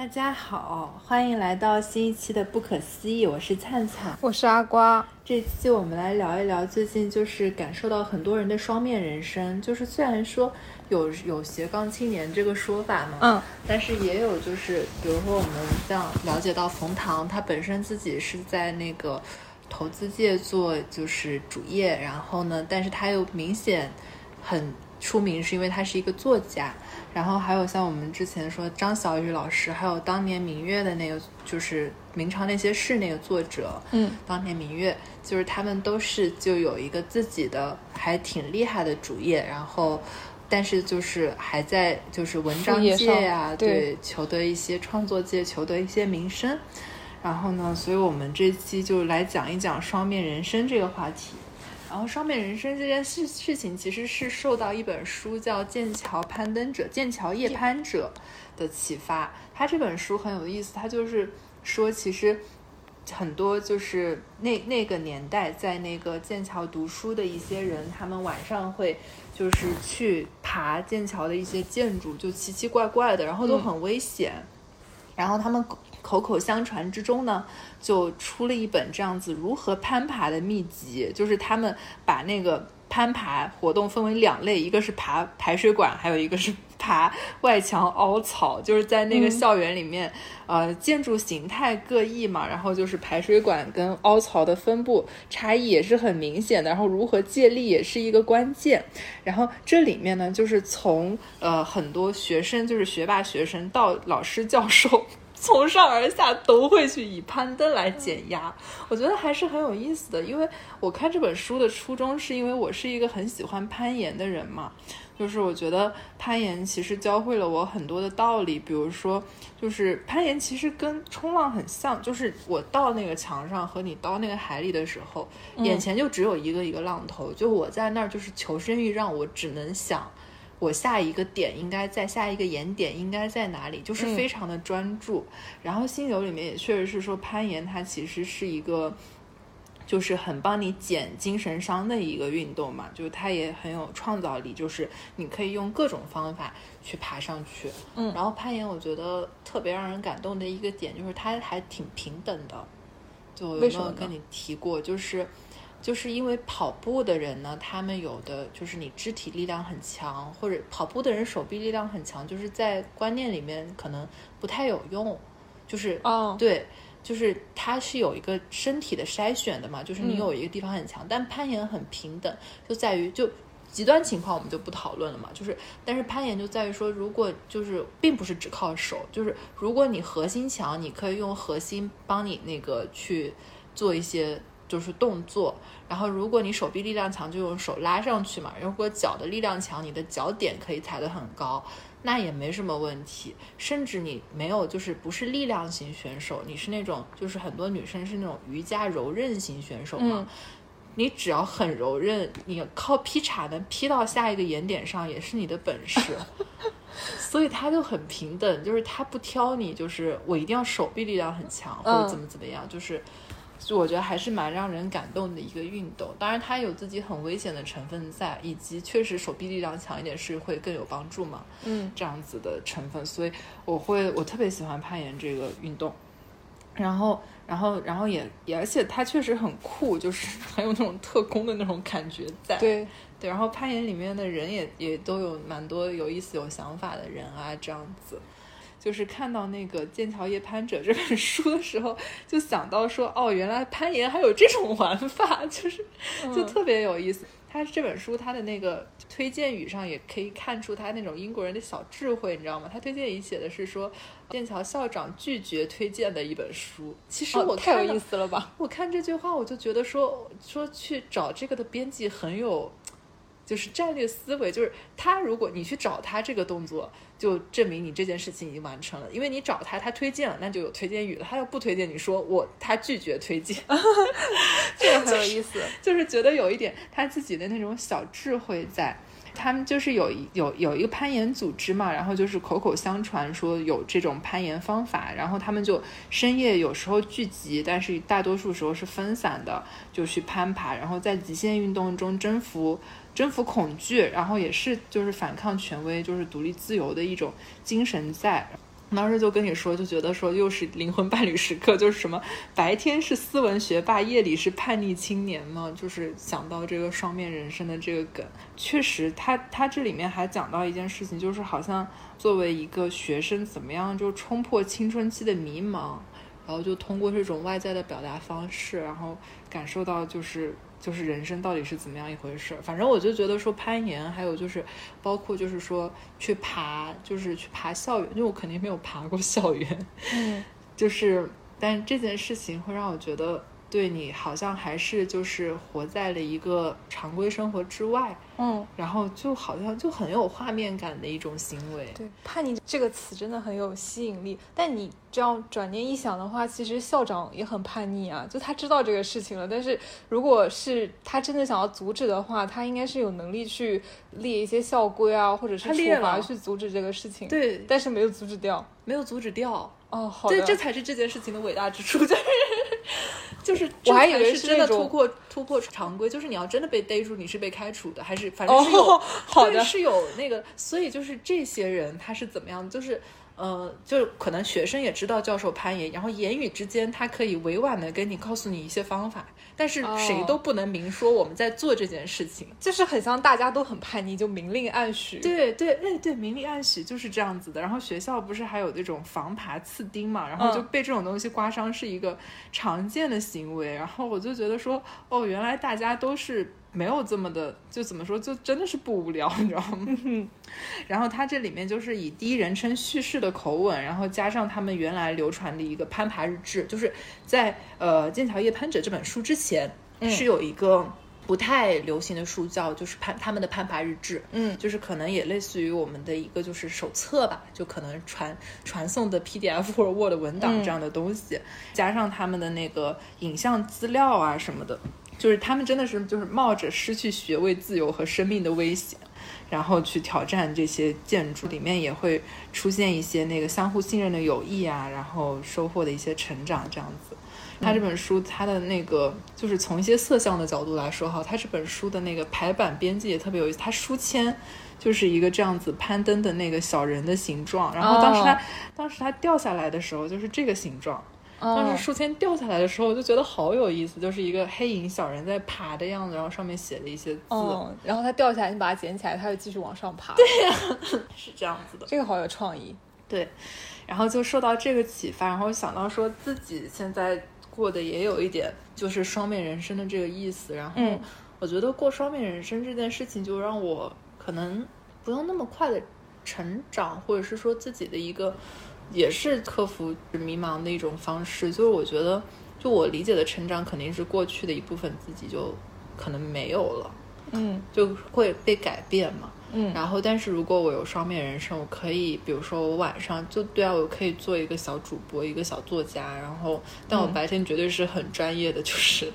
大家好，欢迎来到新一期的不可思议，我是灿灿，我是阿瓜。这期我们来聊一聊最近就是感受到很多人的双面人生，就是虽然说有有斜杠青年这个说法嘛，嗯，但是也有就是比如说我们像了解到冯唐，他本身自己是在那个投资界做就是主业，然后呢，但是他又明显很出名，是因为他是一个作家。然后还有像我们之前说张小雨老师，还有当年明月的那个就是《明朝那些事》那个作者，嗯，当年明月就是他们都是就有一个自己的还挺厉害的主业，然后但是就是还在就是文章界呀，对，求得一些创作界求得一些名声。然后呢，所以我们这期就来讲一讲双面人生这个话题。然后双面人生这件事事情，其实是受到一本书叫《剑桥攀登者》《剑桥夜攀者》的启发。他这本书很有意思，他就是说，其实很多就是那那个年代在那个剑桥读书的一些人，他们晚上会就是去爬剑桥的一些建筑，就奇奇怪怪的，然后都很危险。然后他们。口口相传之中呢，就出了一本这样子如何攀爬的秘籍，就是他们把那个攀爬活动分为两类，一个是爬排水管，还有一个是爬外墙凹槽。就是在那个校园里面，呃，建筑形态各异嘛，然后就是排水管跟凹槽的分布差异也是很明显的，然后如何借力也是一个关键。然后这里面呢，就是从呃很多学生，就是学霸学生到老师教授。从上而下都会去以攀登来减压，我觉得还是很有意思的。因为我看这本书的初衷是因为我是一个很喜欢攀岩的人嘛，就是我觉得攀岩其实教会了我很多的道理，比如说，就是攀岩其实跟冲浪很像，就是我到那个墙上和你到那个海里的时候，眼前就只有一个一个浪头，就我在那儿就是求生欲让我只能想。我下一个点应该在下一个岩点应该在哪里，就是非常的专注。然后心流里面也确实是说攀岩，它其实是一个，就是很帮你减精神伤的一个运动嘛，就是它也很有创造力，就是你可以用各种方法去爬上去。嗯，然后攀岩我觉得特别让人感动的一个点就是它还挺平等的，就有没有跟你提过？就是。就是因为跑步的人呢，他们有的就是你肢体力量很强，或者跑步的人手臂力量很强，就是在观念里面可能不太有用。就是哦，对，就是它是有一个身体的筛选的嘛，就是你有一个地方很强，但攀岩很平等，就在于就极端情况我们就不讨论了嘛。就是但是攀岩就在于说，如果就是并不是只靠手，就是如果你核心强，你可以用核心帮你那个去做一些。就是动作，然后如果你手臂力量强，就用手拉上去嘛。如果脚的力量强，你的脚点可以踩得很高，那也没什么问题。甚至你没有，就是不是力量型选手，你是那种，就是很多女生是那种瑜伽柔韧型选手嘛。你只要很柔韧，你靠劈叉能劈到下一个眼点上，也是你的本事。所以他就很平等，就是他不挑你，就是我一定要手臂力量很强，或者怎么怎么样，就是。就我觉得还是蛮让人感动的一个运动，当然它有自己很危险的成分在，以及确实手臂力量强一点是会更有帮助嘛，嗯，这样子的成分，所以我会我特别喜欢攀岩这个运动，然后然后然后也也而且它确实很酷，就是 很有那种特工的那种感觉在，对。对，然后攀岩里面的人也也都有蛮多有意思有想法的人啊，这样子。就是看到那个《剑桥夜攀者》这本书的时候，就想到说，哦，原来攀岩还有这种玩法，就是就特别有意思。他这本书他的那个推荐语上也可以看出他那种英国人的小智慧，你知道吗？他推荐语写的是说，剑桥校长拒绝推荐的一本书。其实我太有意思了吧？我看这句话我就觉得说说去找这个的编辑很有。就是战略思维，就是他，如果你去找他这个动作，就证明你这件事情已经完成了，因为你找他，他推荐了，那就有推荐语了。他要不推荐，你说我他拒绝推荐，这个很有意思，就是觉得有一点他自己的那种小智慧在。他们就是有一有有一个攀岩组织嘛，然后就是口口相传说有这种攀岩方法，然后他们就深夜有时候聚集，但是大多数时候是分散的，就去攀爬，然后在极限运动中征服。征服恐惧，然后也是就是反抗权威，就是独立自由的一种精神在。当时就跟你说，就觉得说又是灵魂伴侣时刻，就是什么白天是斯文学霸，夜里是叛逆青年嘛，就是想到这个双面人生的这个梗。确实，他他这里面还讲到一件事情，就是好像作为一个学生，怎么样就冲破青春期的迷茫，然后就通过这种外在的表达方式，然后感受到就是。就是人生到底是怎么样一回事？反正我就觉得说攀岩，还有就是包括就是说去爬，就是去爬校园，因为我肯定没有爬过校园。嗯，就是，但这件事情会让我觉得。对你好像还是就是活在了一个常规生活之外，嗯，然后就好像就很有画面感的一种行为。对，叛逆这个词真的很有吸引力。但你这样转念一想的话，其实校长也很叛逆啊，就他知道这个事情了。但是如果是他真的想要阻止的话，他应该是有能力去列一些校规啊，或者是处罚去阻止这个事情。对，但是没有阻止掉，没有阻止掉。哦，好的，对，这才是这件事情的伟大之处，就 是就是，我还以为是真的突破突破常规，就是你要真的被逮住，你是被开除的，还是反正是有，好的是有那个，所以就是这些人他是怎么样，就是。呃，就可能学生也知道教授攀岩，然后言语之间他可以委婉的跟你告诉你一些方法，但是谁都不能明说我们在做这件事情，就是很像大家都很叛逆，就明令暗许。对对，哎对，明令暗许就是这样子的。然后学校不是还有那种防爬刺钉嘛，然后就被这种东西刮伤是一个常见的行为。然后我就觉得说，哦，原来大家都是。没有这么的，就怎么说，就真的是不无聊，你知道吗？然后它这里面就是以第一人称叙事的口吻，然后加上他们原来流传的一个攀爬日志，就是在呃《剑桥夜攀者》这本书之前，是有一个不太流行的书叫就是攀他们的攀爬日志，嗯，就是可能也类似于我们的一个就是手册吧，就可能传传送的 PDF 或者 Word 文档这样的东西，加上他们的那个影像资料啊什么的。就是他们真的是就是冒着失去学位自由和生命的危险，然后去挑战这些建筑，里面也会出现一些那个相互信任的友谊啊，然后收获的一些成长这样子。他这本书，他的那个就是从一些色相的角度来说哈，他这本书的那个排版编辑也特别有意思，他书签就是一个这样子攀登的那个小人的形状，然后当时他当时他掉下来的时候就是这个形状。当时书签掉下来的时候，我就觉得好有意思，就是一个黑影小人在爬的样子，然后上面写了一些字。嗯，然后它掉下来，你把它捡起来，它就继续往上爬。对呀，是这样子的。这个好有创意。对，然后就受到这个启发，然后想到说自己现在过的也有一点就是双面人生的这个意思，然后我觉得过双面人生这件事情就让我可能不用那么快的成长，或者是说自己的一个。也是克服迷茫的一种方式，就是我觉得，就我理解的成长，肯定是过去的一部分自己就可能没有了，嗯，就会被改变嘛，嗯，然后但是如果我有双面人生，我可以，比如说我晚上就对啊，我可以做一个小主播，一个小作家，然后但我白天绝对是很专业的，就是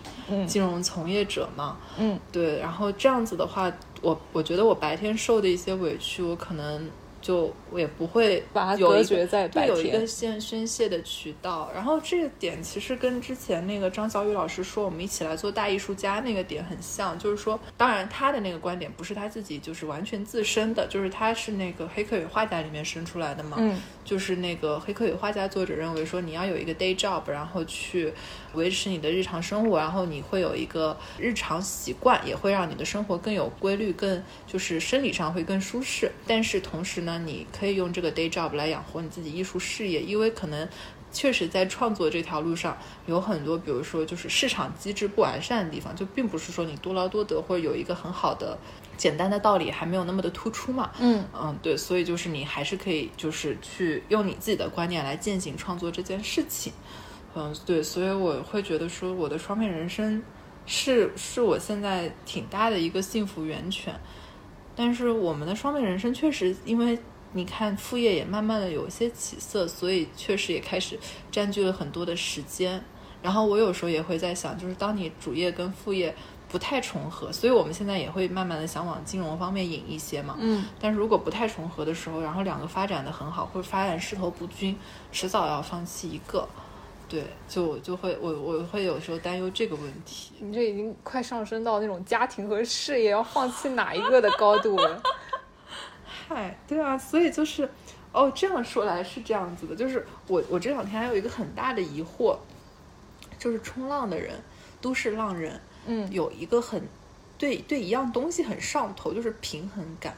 金融从业者嘛，嗯，对，然后这样子的话，我我觉得我白天受的一些委屈，我可能。就我也不会把它隔绝在白天，有一个宣宣泄的渠道。然后这个点其实跟之前那个张小雨老师说我们一起来做大艺术家那个点很像，就是说，当然他的那个观点不是他自己就是完全自身的，就是他是那个《黑客与画家》里面生出来的嘛，嗯，就是那个《黑客与画家》作者认为说你要有一个 day job，然后去维持你的日常生活，然后你会有一个日常习惯，也会让你的生活更有规律，更就是生理上会更舒适。但是同时呢。你可以用这个 day job 来养活你自己艺术事业，因为可能确实在创作这条路上有很多，比如说就是市场机制不完善的地方，就并不是说你多劳多得或者有一个很好的简单的道理还没有那么的突出嘛。嗯嗯，对，所以就是你还是可以就是去用你自己的观念来践行创作这件事情。嗯，对，所以我会觉得说我的双面人生是是我现在挺大的一个幸福源泉。但是我们的双面人生确实，因为你看副业也慢慢的有一些起色，所以确实也开始占据了很多的时间。然后我有时候也会在想，就是当你主业跟副业不太重合，所以我们现在也会慢慢的想往金融方面引一些嘛。嗯。但是如果不太重合的时候，然后两个发展的很好，或者发展势头不均，迟早要放弃一个。对，就就会我我会有时候担忧这个问题。你这已经快上升到那种家庭和事业要放弃哪一个的高度了。嗨，对啊，所以就是，哦，这样说来是这样子的，就是我我这两天还有一个很大的疑惑，就是冲浪的人，都市浪人，嗯，有一个很对对一样东西很上头，就是平衡感。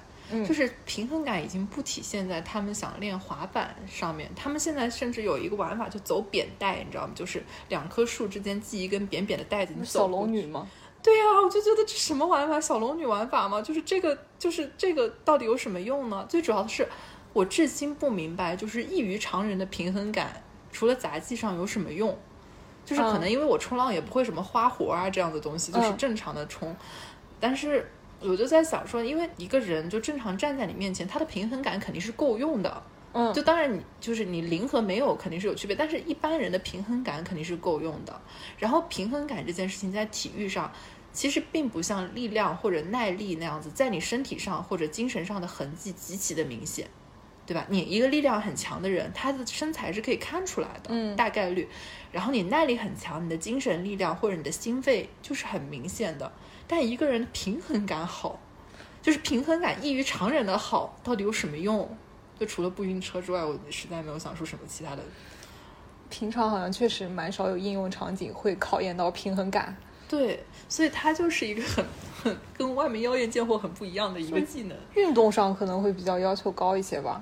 就是平衡感已经不体现在他们想练滑板上面，他们现在甚至有一个玩法，就走扁带，你知道吗？就是两棵树之间系一根扁扁的带子。你小龙女吗？对呀，我就觉得这什么玩法？小龙女玩法吗？就是这个，就是这个到底有什么用呢？最主要的是，我至今不明白，就是异于常人的平衡感，除了杂技上有什么用？就是可能因为我冲浪也不会什么花活啊这样的东西，就是正常的冲，但是。我就在想说，因为一个人就正常站在你面前，他的平衡感肯定是够用的。嗯，就当然你就是你零和没有肯定是有区别，但是一般人的平衡感肯定是够用的。然后平衡感这件事情在体育上，其实并不像力量或者耐力那样子，在你身体上或者精神上的痕迹极其的明显，对吧？你一个力量很强的人，他的身材是可以看出来的，嗯，大概率。然后你耐力很强，你的精神力量或者你的心肺就是很明显的。但一个人平衡感好，就是平衡感异于常人的好，到底有什么用？就除了不晕车之外，我实在没有想出什么其他的。平常好像确实蛮少有应用场景会考验到平衡感。对，所以它就是一个很很跟外面妖艳贱货很不一样的一个技能。运动上可能会比较要求高一些吧。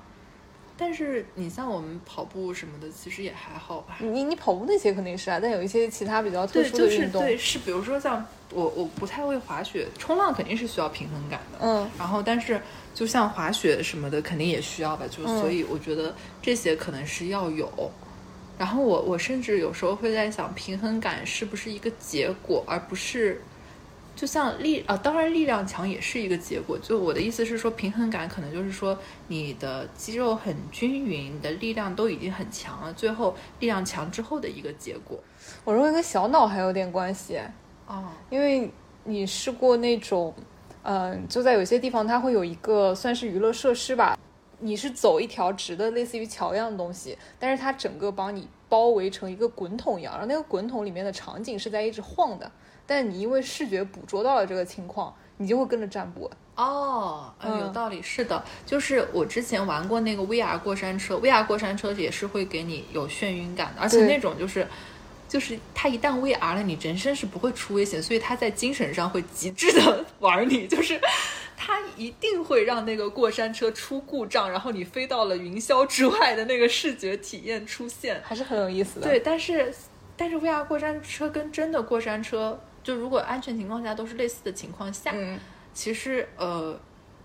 但是你像我们跑步什么的，其实也还好吧。你你跑步那些肯定是啊，但有一些其他比较特殊的运动，对，是比如说像我我不太会滑雪，冲浪肯定是需要平衡感的。嗯，然后但是就像滑雪什么的，肯定也需要吧。就所以我觉得这些可能是要有。然后我我甚至有时候会在想，平衡感是不是一个结果，而不是。就像力啊，当然力量强也是一个结果。就我的意思是说，平衡感可能就是说你的肌肉很均匀，你的力量都已经很强了，最后力量强之后的一个结果。我认为跟小脑还有点关系哦，因为你试过那种，嗯，就在有些地方它会有一个算是娱乐设施吧，你是走一条直的类似于桥一样的东西，但是它整个帮你包围成一个滚筒一样，然后那个滚筒里面的场景是在一直晃的。但你因为视觉捕捉到了这个情况，你就会跟着站不稳。哦，嗯，有道理，是的，就是我之前玩过那个 VR 过山车，VR 过山车也是会给你有眩晕感的，而且那种就是，就是它一旦 VR 了，你人生是不会出危险，所以它在精神上会极致的 玩你，就是它一定会让那个过山车出故障，然后你飞到了云霄之外的那个视觉体验出现，还是很有意思的。对，但是但是 VR 过山车跟真的过山车。就如果安全情况下都是类似的情况下，其实呃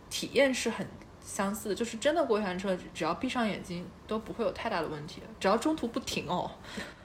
体验是很相似的。就是真的过山车，只要闭上眼睛都不会有太大的问题，只要中途不停哦，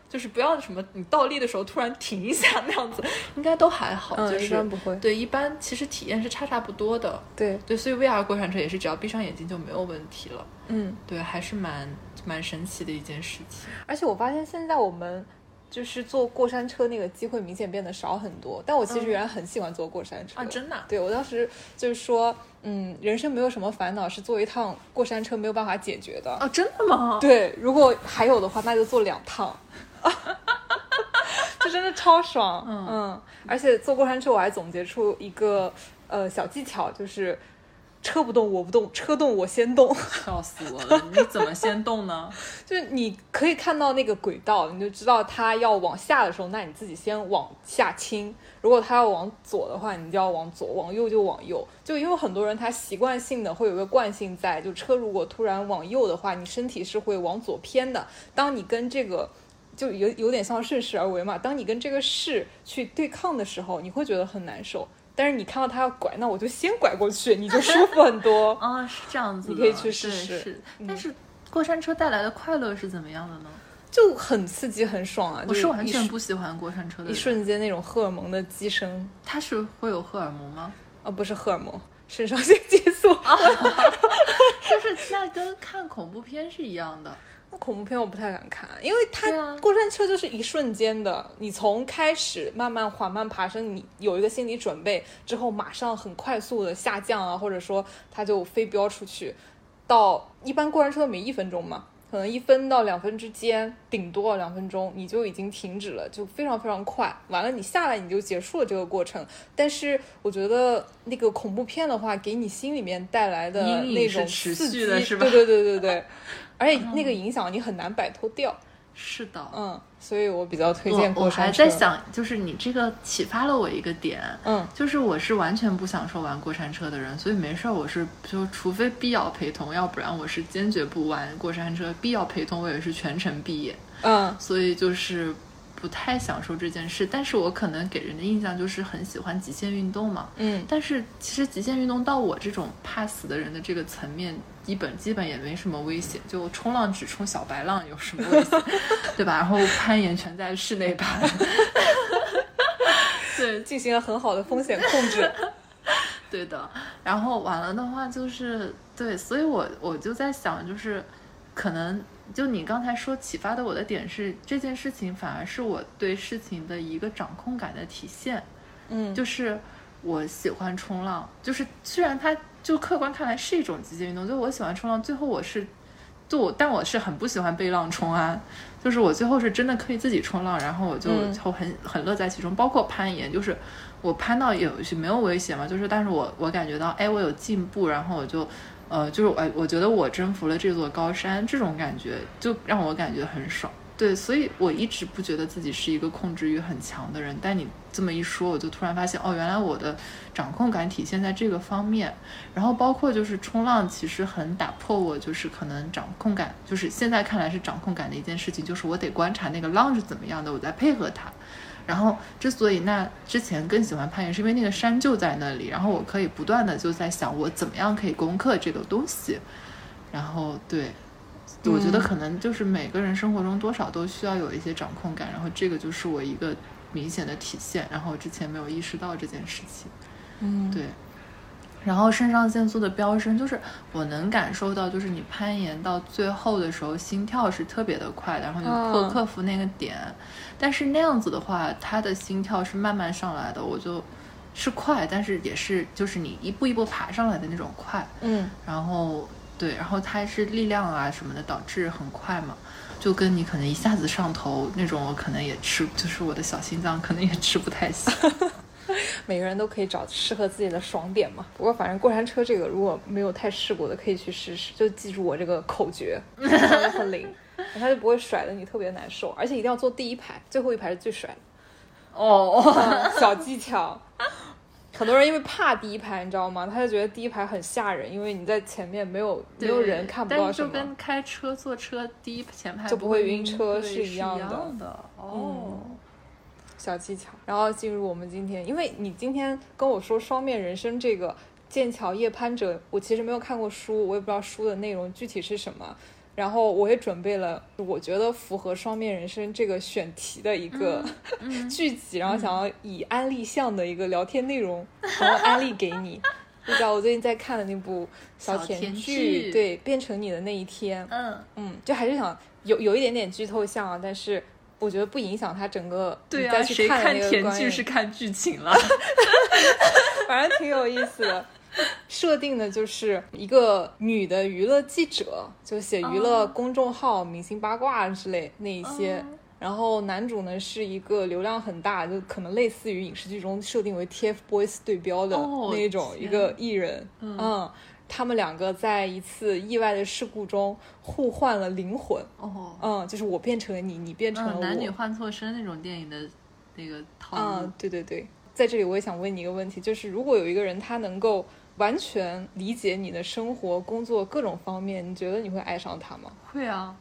就是不要什么你倒立的时候突然停一下那样子，应该都还好。嗯，一般不会。对，一般其实体验是差差不多的。对对，所以 VR 过山车也是只要闭上眼睛就没有问题了。嗯，对，还是蛮蛮神奇的一件事情。而且我发现现在我们。就是坐过山车那个机会明显变得少很多，但我其实原来很喜欢坐过山车啊，真的。对我当时就是说，嗯，人生没有什么烦恼是坐一趟过山车没有办法解决的啊，真的吗？对，如果还有的话，那就坐两趟，就真的超爽。嗯，而且坐过山车我还总结出一个呃小技巧，就是。车不动我不动，车动我先动，笑死我了！你怎么先动呢？就是你可以看到那个轨道，你就知道它要往下的时候，那你自己先往下倾；如果它要往左的话，你就要往左；往右就往右。就因为很多人他习惯性的会有个惯性在，就车如果突然往右的话，你身体是会往左偏的。当你跟这个就有有点像顺势而为嘛，当你跟这个势去对抗的时候，你会觉得很难受。但是你看到他要拐，那我就先拐过去，你就舒服很多啊，是这样子，你可以去试试。是，但是过山车带来的快乐是怎么样的呢？就很刺激，很爽啊！我是完全不喜欢过山车的，一瞬间那种荷尔蒙的激升，它是会有荷尔蒙吗？啊，不是荷尔蒙，肾上腺激素啊，就是那跟看恐怖片是一样的。恐怖片我不太敢看，因为它过山车就是一瞬间的，你从开始慢慢缓慢爬升，你有一个心理准备之后，马上很快速的下降啊，或者说它就飞飙出去，到一般过山车都没一分钟嘛，可可能一分到两分之间，顶多两分钟，你就已经停止了，就非常非常快。完了，你下来你就结束了这个过程。但是我觉得那个恐怖片的话，给你心里面带来的那种刺激，是吧？对对对对对，而且那个影响你很难摆脱掉。是的，嗯，所以我比较推荐过山车。我还在想，就是你这个启发了我一个点，嗯，就是我是完全不享受玩过山车的人，所以没事儿，我是就除非必要陪同，要不然我是坚决不玩过山车。必要陪同，我也是全程闭眼，嗯，所以就是不太享受这件事。但是我可能给人的印象就是很喜欢极限运动嘛，嗯，但是其实极限运动到我这种怕死的人的这个层面。基本基本也没什么危险，就冲浪只冲小白浪有什么危险，对吧？然后攀岩全在室内攀，对，进行了很好的风险控制，对的。然后完了的话就是对，所以我我就在想，就是可能就你刚才说启发的我的点是这件事情反而是我对事情的一个掌控感的体现，嗯，就是我喜欢冲浪，就是虽然它。就客观看来是一种极限运动，就我喜欢冲浪，最后我是，就我，但我是很不喜欢被浪冲啊。就是我最后是真的可以自己冲浪，然后我就就很很乐在其中。包括攀岩，就是我攀到有些没有危险嘛，就是但是我我感觉到，哎，我有进步，然后我就，呃，就是我我觉得我征服了这座高山，这种感觉就让我感觉很爽。对，所以我一直不觉得自己是一个控制欲很强的人，但你这么一说，我就突然发现，哦，原来我的掌控感体现在这个方面。然后包括就是冲浪，其实很打破我就是可能掌控感，就是现在看来是掌控感的一件事情，就是我得观察那个浪是怎么样的，我在配合它。然后之所以那之前更喜欢攀岩，是因为那个山就在那里，然后我可以不断的就在想我怎么样可以攻克这个东西。然后对。我觉得可能就是每个人生活中多少都需要有一些掌控感，然后这个就是我一个明显的体现。然后之前没有意识到这件事情，嗯，对。然后肾上腺素的飙升，就是我能感受到，就是你攀岩到最后的时候，心跳是特别的快的，然后就克克服那个点。但是那样子的话，他的心跳是慢慢上来的，我就是快，但是也是就是你一步一步爬上来的那种快，嗯，然后。对，然后它是力量啊什么的导致很快嘛，就跟你可能一下子上头那种，我可能也吃，就是我的小心脏可能也吃不太消。每个人都可以找适合自己的爽点嘛。不过反正过山车这个如果没有太试过的，可以去试试，就记住我这个口诀，很灵，它就不会甩的你特别难受，而且一定要坐第一排，最后一排是最甩的。哦，小技巧。很多人因为怕第一排，你知道吗？他就觉得第一排很吓人，因为你在前面没有没有人看不到什么。就跟开车坐车第一前排就不会晕车是一样的。哦，小技巧。然后进入我们今天，因为你今天跟我说《双面人生》这个剑桥夜攀者，我其实没有看过书，我也不知道书的内容具体是什么。然后我也准备了，我觉得符合双面人生这个选题的一个 剧集，然后想要以安利向的一个聊天内容，然后安利给你。你知道我最近在看的那部小甜剧，对，变成你的那一天。嗯嗯，就还是想有有一点点剧透像啊，但是我觉得不影响他整个。对啊，谁看甜剧是看剧情了？反正挺有意思的。设定的就是一个女的娱乐记者，就写娱乐公众号、明星八卦之类那一些。然后男主呢是一个流量很大，就可能类似于影视剧中设定为 TFBOYS 对标的那种一个艺人。嗯，他们两个在一次意外的事故中互换了灵魂。哦，嗯，就是我变成了你，你变成了我。男女换错身那种电影的那个套路。嗯，对对对，在这里我也想问你一个问题，就是如果有一个人他能够。完全理解你的生活、工作各种方面，你觉得你会爱上他吗？会啊，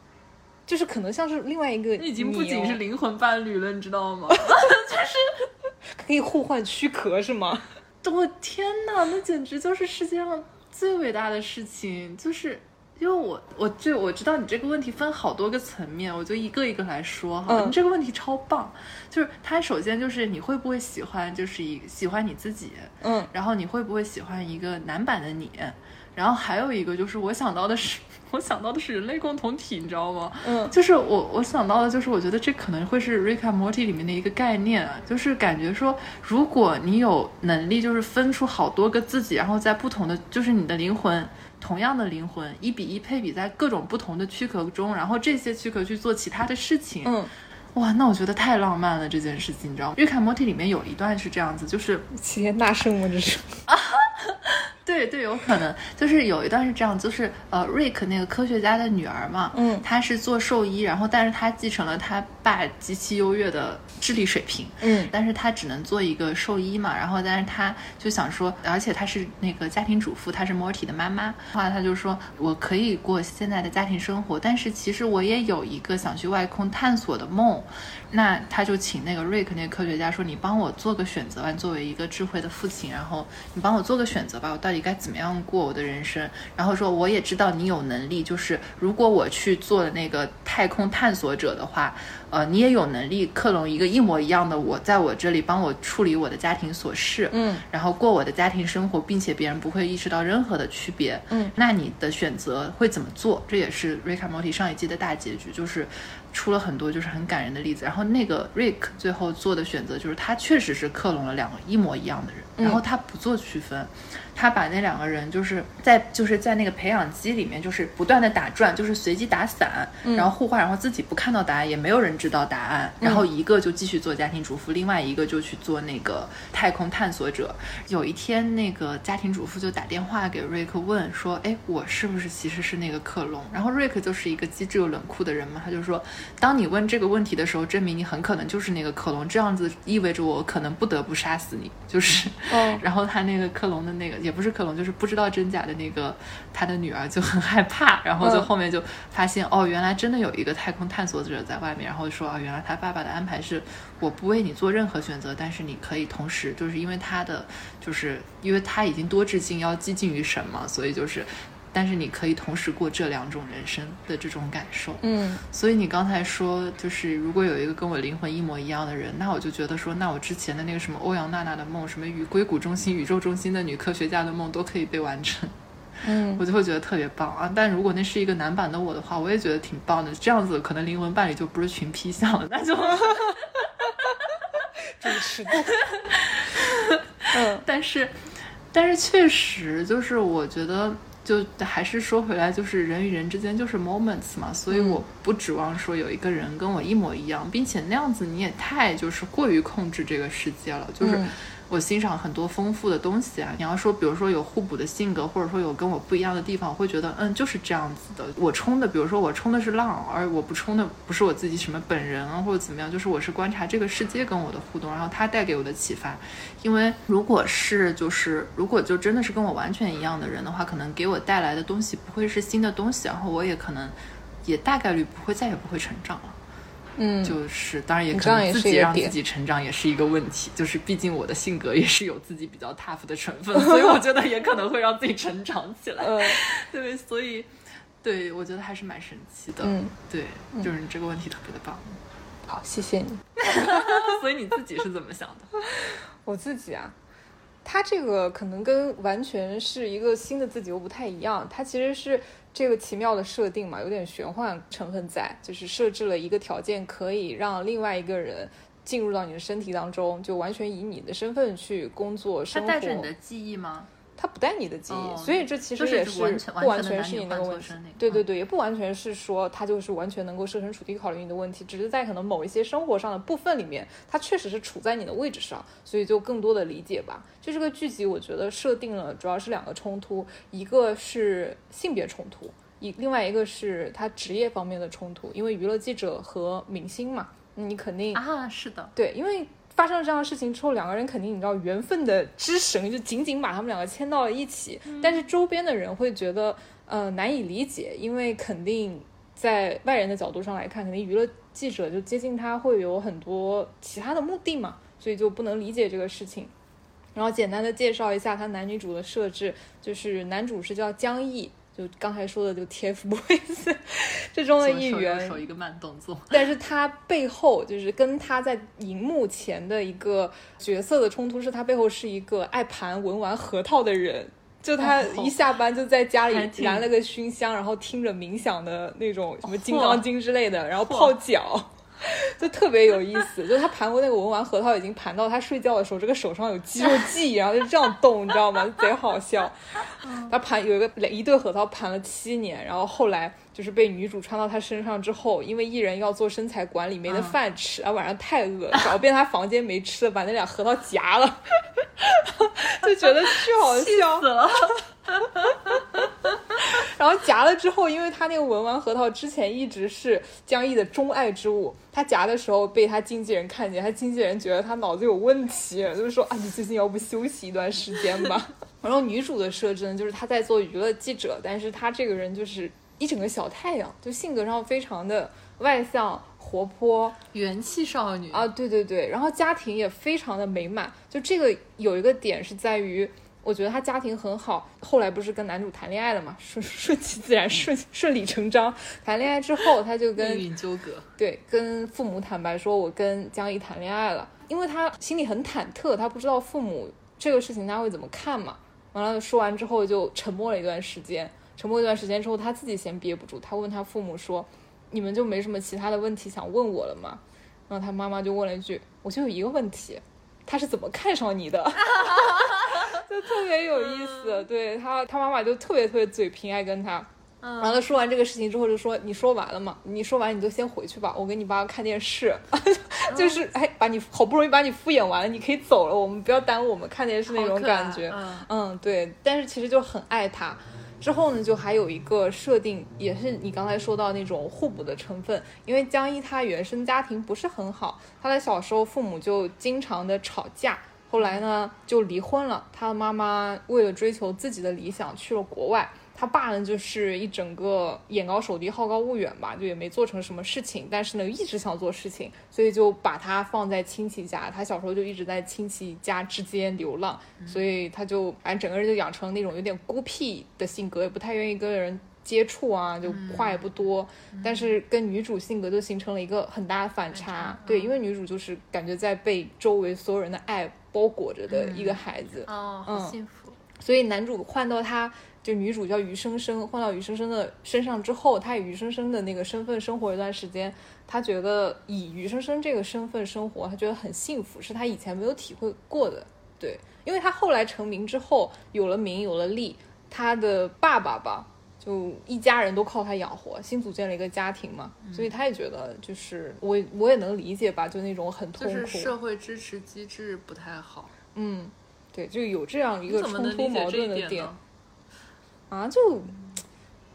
就是可能像是另外一个，你已经不仅是灵魂伴侣了，你知道吗？就是 可以互换躯壳，是吗？我天哪，那简直就是世界上最伟大的事情，就是。因为我我就我知道你这个问题分好多个层面，我就一个一个来说哈。你这个问题超棒，就是它首先就是你会不会喜欢，就是一喜欢你自己，嗯，然后你会不会喜欢一个男版的你，然后还有一个就是我想到的是。我想到的是人类共同体，你知道吗？嗯，就是我我想到的，就是我觉得这可能会是《Rick and Morty》里面的一个概念，就是感觉说，如果你有能力，就是分出好多个自己，然后在不同的，就是你的灵魂，同样的灵魂，一比一配比在各种不同的躯壳中，然后这些躯壳去做其他的事情，嗯，哇，那我觉得太浪漫了这件事情，你知道吗？《瑞卡莫蒂》里面有一段是这样子，就是齐天大圣吗？这是。对对，有可能。就是有一段是这样，就是呃，瑞克那个科学家的女儿嘛，嗯，她是做兽医，然后但是她继承了她爸极其优越的智力水平，嗯，但是她只能做一个兽医嘛，然后但是她就想说，而且她是那个家庭主妇，她是 Morty 的妈妈，后来她就说，我可以过现在的家庭生活，但是其实我也有一个想去外空探索的梦，那他就请那个瑞克那个科学家说，你帮我做个选择吧，作为一个智慧的父亲，然后你帮我做个选择吧，我到底。该怎么样过我的人生？然后说，我也知道你有能力，就是如果我去做那个太空探索者的话，呃，你也有能力克隆一个一模一样的我，在我这里帮我处理我的家庭琐事，嗯，然后过我的家庭生活，并且别人不会意识到任何的区别，嗯，那你的选择会怎么做？这也是瑞卡莫蒂上一季的大结局，就是出了很多就是很感人的例子。然后那个瑞克最后做的选择就是他确实是克隆了两个一模一样的人，然后他不做区分。他把那两个人就是在就是在那个培养基里面，就是不断的打转，就是随机打散，然后互换，然后自己不看到答案，也没有人知道答案。然后一个就继续做家庭主妇，另外一个就去做那个太空探索者。有一天，那个家庭主妇就打电话给瑞克问说：“哎，我是不是其实是那个克隆？”然后瑞克就是一个机智又冷酷的人嘛，他就说：“当你问这个问题的时候，证明你很可能就是那个克隆，这样子意味着我可能不得不杀死你。”就是，然后他那个克隆的那个。也不是克隆，就是不知道真假的那个，他的女儿就很害怕，然后就后面就发现哦，原来真的有一个太空探索者在外面，然后说啊，原来他爸爸的安排是我不为你做任何选择，但是你可以同时，就是因为他的，就是因为他已经多致敬要接近于神嘛，所以就是。但是你可以同时过这两种人生的这种感受，嗯，所以你刚才说，就是如果有一个跟我灵魂一模一样的人，那我就觉得说，那我之前的那个什么欧阳娜娜的梦，什么与硅谷中心、宇宙中心的女科学家的梦都可以被完成，嗯，我就会觉得特别棒啊。但如果那是一个男版的我的话，我也觉得挺棒的。这样子可能灵魂伴侣就不是群批向了，那就，真是的，嗯，但是，但是确实就是我觉得。就还是说回来，就是人与人之间就是 moments 嘛，所以我不指望说有一个人跟我一模一样，并且那样子你也太就是过于控制这个世界了，就是。我欣赏很多丰富的东西啊！你要说，比如说有互补的性格，或者说有跟我不一样的地方，我会觉得，嗯，就是这样子的。我冲的，比如说我冲的是浪，而我不冲的不是我自己什么本人啊，或者怎么样，就是我是观察这个世界跟我的互动，然后它带给我的启发。因为如果是就是如果就真的是跟我完全一样的人的话，可能给我带来的东西不会是新的东西，然后我也可能也大概率不会再也不会成长了。嗯，就是当然也可能自己让自己成长也是一个问题，就是毕竟我的性格也是有自己比较 tough 的成分，所以我觉得也可能会让自己成长起来。对，所以对我觉得还是蛮神奇的。嗯，对，就是你这个问题特别的棒。好，谢谢你。所以你自己是怎么想的？我自己啊，他这个可能跟完全是一个新的自己又不太一样，他其实是。这个奇妙的设定嘛，有点玄幻成分在，就是设置了一个条件，可以让另外一个人进入到你的身体当中，就完全以你的身份去工作生活。他带着你的记忆吗？他不带你的记忆，所以这其实也是不完全是你那个问题。对对对，也不完全是说他就是完全能够设身处地考虑你的问题，只是在可能某一些生活上的部分里面，他确实是处在你的位置上，所以就更多的理解吧。就这个剧集，我觉得设定了主要是两个冲突，一个是性别冲突，一另外一个是他职业方面的冲突，因为娱乐记者和明星嘛，你肯定啊，是的，对，因为。发生了这样的事情之后，两个人肯定你知道缘分的之绳就紧紧把他们两个牵到了一起。但是周边的人会觉得呃难以理解，因为肯定在外人的角度上来看，肯定娱乐记者就接近他会有很多其他的目的嘛，所以就不能理解这个事情。然后简单的介绍一下他男女主的设置，就是男主是叫江毅。就刚才说的，就 TFBOYS 这中的一员，手一个慢动作，但是他背后就是跟他在荧幕前的一个角色的冲突，是他背后是一个爱盘文玩核桃的人。就他一下班就在家里燃了个熏香，然后听着冥想的那种什么《金刚经》之类的，然后泡脚。就特别有意思，就他盘过那个文玩核桃，已经盘到他睡觉的时候，这个手上有肌肉记忆，然后就这样动，你知道吗？贼好笑。他盘有一个一对核桃盘了七年，然后后来就是被女主穿到他身上之后，因为艺人要做身材管理，没得饭吃，啊晚上太饿，找遍他房间没吃的，把那俩核桃夹了，就觉得巨好笑死了。然后夹了之后，因为他那个文玩核桃之前一直是江毅的钟爱之物，他夹的时候被他经纪人看见，他经纪人觉得他脑子有问题，就是说啊，你最近要不休息一段时间吧。然后女主的设置呢，就是她在做娱乐记者，但是她这个人就是一整个小太阳，就性格上非常的外向、活泼、元气少女啊，对对对，然后家庭也非常的美满。就这个有一个点是在于。我觉得他家庭很好，后来不是跟男主谈恋爱了嘛，顺 顺其自然，顺 顺理成章。谈恋爱之后，他就跟命运纠葛，对，跟父母坦白说，我跟江一谈恋爱了，因为他心里很忐忑，他不知道父母这个事情他会怎么看嘛。完了说完之后就沉默了一段时间，沉默一段时间之后，他自己先憋不住，他问他父母说：“你们就没什么其他的问题想问我了吗？”然后他妈妈就问了一句：“我就有一个问题，他是怎么看上你的？” 就特别有意思，对他，他妈妈就特别特别嘴贫，爱跟他。完了说完这个事情之后，就说你说完了吗？你说完你就先回去吧，我给你爸看电视。就是哎，把你好不容易把你敷衍完了，你可以走了，我们不要耽误我们看电视那种感觉。嗯，对。但是其实就很爱他。之后呢，就还有一个设定，也是你刚才说到那种互补的成分。因为江一他原生家庭不是很好，他的小时候父母就经常的吵架。后来呢，就离婚了。他的妈妈为了追求自己的理想去了国外，他爸呢就是一整个眼高手低、好高骛远吧，就也没做成什么事情。但是呢，一直想做事情，所以就把他放在亲戚家。他小时候就一直在亲戚家之间流浪，所以他就反正整个人就养成那种有点孤僻的性格，也不太愿意跟人接触啊，就话也不多。但是跟女主性格就形成了一个很大的反差。对，因为女主就是感觉在被周围所有人的爱。包裹着的一个孩子哦，好幸福。所以男主换到他，就女主叫余生生，换到余生生的身上之后，他以余生生的那个身份生活一段时间，他觉得以余生生这个身份生活，他觉得很幸福，是他以前没有体会过的。对，因为他后来成名之后，有了名，有了利，他的爸爸吧。就一家人都靠他养活，新组建了一个家庭嘛，所以他也觉得就是我我也能理解吧，就那种很痛苦。就是社会支持机制不太好。嗯，对，就有这样一个冲突矛盾的点。啊，就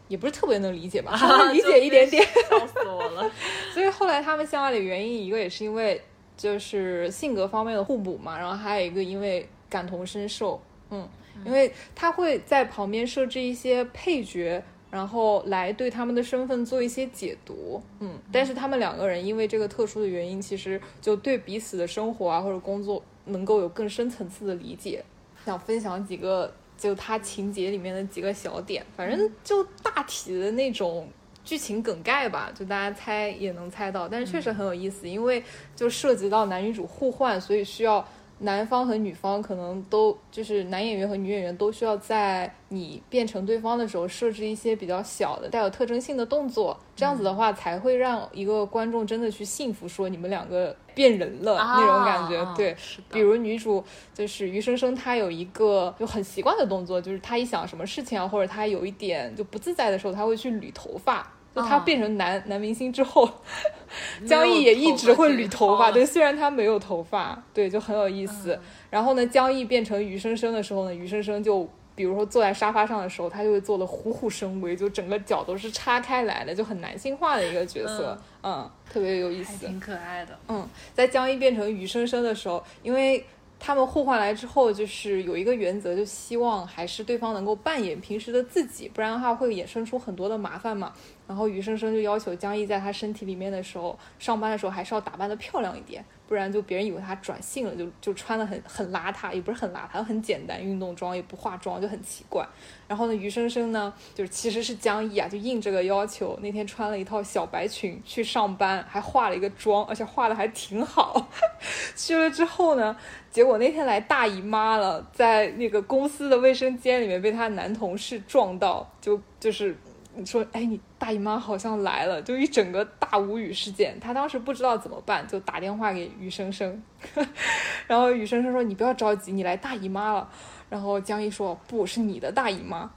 也不是特别能理解吧，理解一点点。笑死我了。所以后来他们相爱的原因，一个也是因为就是性格方面的互补嘛，然后还有一个因为感同身受。嗯。因为他会在旁边设置一些配角，然后来对他们的身份做一些解读，嗯，但是他们两个人因为这个特殊的原因，其实就对彼此的生活啊或者工作能够有更深层次的理解。想分享几个就他情节里面的几个小点，反正就大体的那种剧情梗概吧，就大家猜也能猜到，但是确实很有意思，因为就涉及到男女主互换，所以需要。男方和女方可能都就是男演员和女演员都需要在你变成对方的时候设置一些比较小的带有特征性的动作，这样子的话才会让一个观众真的去信服说你们两个变人了那种感觉。对，比如女主就是余生生，她有一个就很习惯的动作，就是她一想什么事情啊，或者她有一点就不自在的时候，她会去捋头发。就他变成男男明星之后，江毅也一直会捋头发。对，虽然他没有头发，对，就很有意思。然后呢，江毅变成余生生的时候呢，余生生就比如说坐在沙发上的时候，他就会做的虎虎生威，就整个脚都是叉开来的，就很男性化的一个角色。嗯，特别有意思，挺可爱的。嗯，在江毅变成余生生的时候，因为。他们互换来之后，就是有一个原则，就希望还是对方能够扮演平时的自己，不然的话会衍生出很多的麻烦嘛。然后余生生就要求江毅在他身体里面的时候，上班的时候还是要打扮的漂亮一点。不然就别人以为他转性了，就就穿的很很邋遢，也不是很邋遢，很简单，运动装也不化妆，就很奇怪。然后呢，余生生呢，就是其实是江毅啊，就应这个要求，那天穿了一套小白裙去上班，还化了一个妆，而且化的还挺好。去了之后呢，结果那天来大姨妈了，在那个公司的卫生间里面被他男同事撞到，就就是。你说，哎，你大姨妈好像来了，就一整个大无语事件。他当时不知道怎么办，就打电话给余生生，然后余生生说：“你不要着急，你来大姨妈了。”然后江一说：“不是你的大姨妈。”